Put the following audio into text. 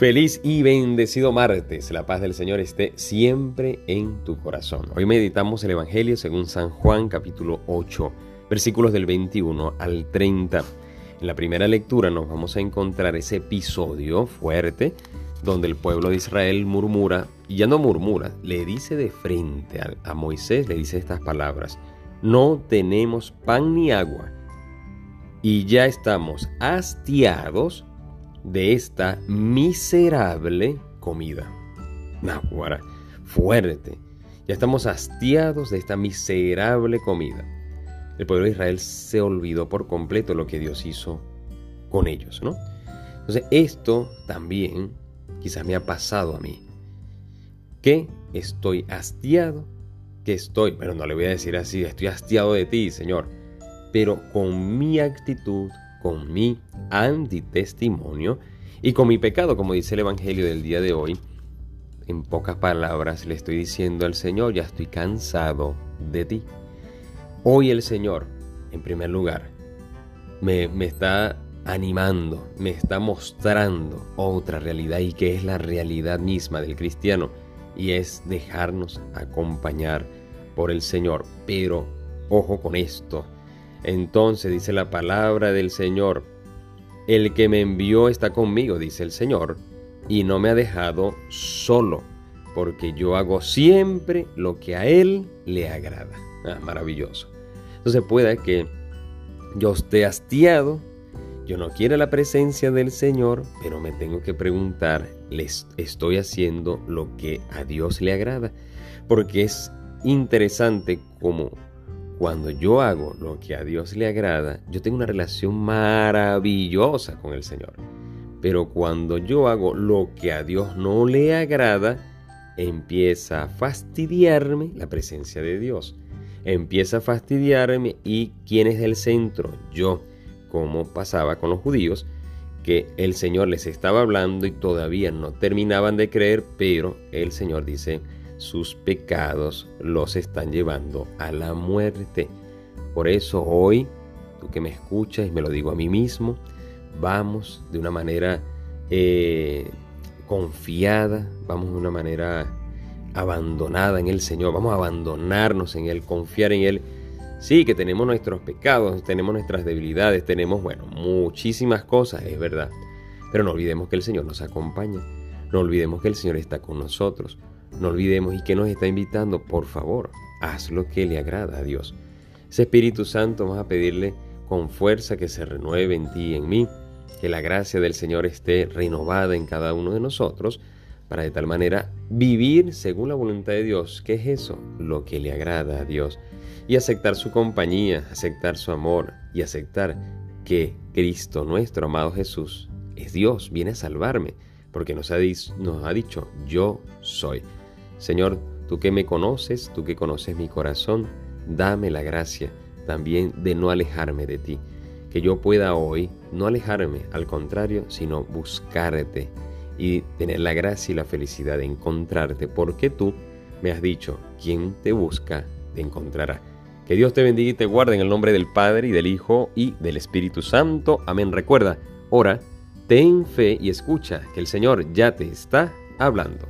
Feliz y bendecido martes. La paz del Señor esté siempre en tu corazón. Hoy meditamos el Evangelio según San Juan capítulo 8, versículos del 21 al 30. En la primera lectura nos vamos a encontrar ese episodio fuerte donde el pueblo de Israel murmura, y ya no murmura, le dice de frente a, a Moisés, le dice estas palabras, no tenemos pan ni agua, y ya estamos hastiados de esta miserable comida. Nahuara, fuerte. Ya estamos hastiados de esta miserable comida. El pueblo de Israel se olvidó por completo lo que Dios hizo con ellos, ¿no? Entonces, esto también quizás me ha pasado a mí. Que estoy hastiado, que estoy, pero no le voy a decir así, estoy hastiado de ti, Señor, pero con mi actitud, con mi antitestimonio y con mi pecado, como dice el Evangelio del día de hoy. En pocas palabras le estoy diciendo al Señor, ya estoy cansado de ti. Hoy el Señor, en primer lugar, me, me está animando, me está mostrando otra realidad y que es la realidad misma del cristiano y es dejarnos acompañar por el Señor. Pero ojo con esto, entonces dice la palabra del Señor, el que me envió está conmigo, dice el Señor, y no me ha dejado solo, porque yo hago siempre lo que a Él le agrada. Ah, maravilloso. Entonces puede que yo esté hastiado, yo no quiero la presencia del Señor, pero me tengo que preguntar, ¿les estoy haciendo lo que a Dios le agrada? Porque es interesante como cuando yo hago lo que a Dios le agrada, yo tengo una relación maravillosa con el Señor. Pero cuando yo hago lo que a Dios no le agrada, empieza a fastidiarme la presencia de Dios. Empieza a fastidiarme y quién es el centro, yo, como pasaba con los judíos, que el Señor les estaba hablando y todavía no terminaban de creer, pero el Señor dice, sus pecados los están llevando a la muerte. Por eso hoy, tú que me escuchas y me lo digo a mí mismo, vamos de una manera eh, confiada, vamos de una manera abandonada en el Señor, vamos a abandonarnos en Él, confiar en Él. Sí, que tenemos nuestros pecados, tenemos nuestras debilidades, tenemos, bueno, muchísimas cosas, es verdad. Pero no olvidemos que el Señor nos acompaña, no olvidemos que el Señor está con nosotros. No olvidemos y que nos está invitando, por favor, haz lo que le agrada a Dios. Ese Espíritu Santo vamos a pedirle con fuerza que se renueve en ti y en mí, que la gracia del Señor esté renovada en cada uno de nosotros, para de tal manera vivir según la voluntad de Dios. ¿Qué es eso? Lo que le agrada a Dios. Y aceptar su compañía, aceptar su amor y aceptar que Cristo, nuestro amado Jesús, es Dios, viene a salvarme, porque nos ha, nos ha dicho, yo soy. Señor, tú que me conoces, tú que conoces mi corazón, dame la gracia también de no alejarme de ti. Que yo pueda hoy no alejarme, al contrario, sino buscarte y tener la gracia y la felicidad de encontrarte, porque tú me has dicho, quien te busca, te encontrará. Que Dios te bendiga y te guarde en el nombre del Padre y del Hijo y del Espíritu Santo. Amén. Recuerda, ora, ten fe y escucha que el Señor ya te está hablando.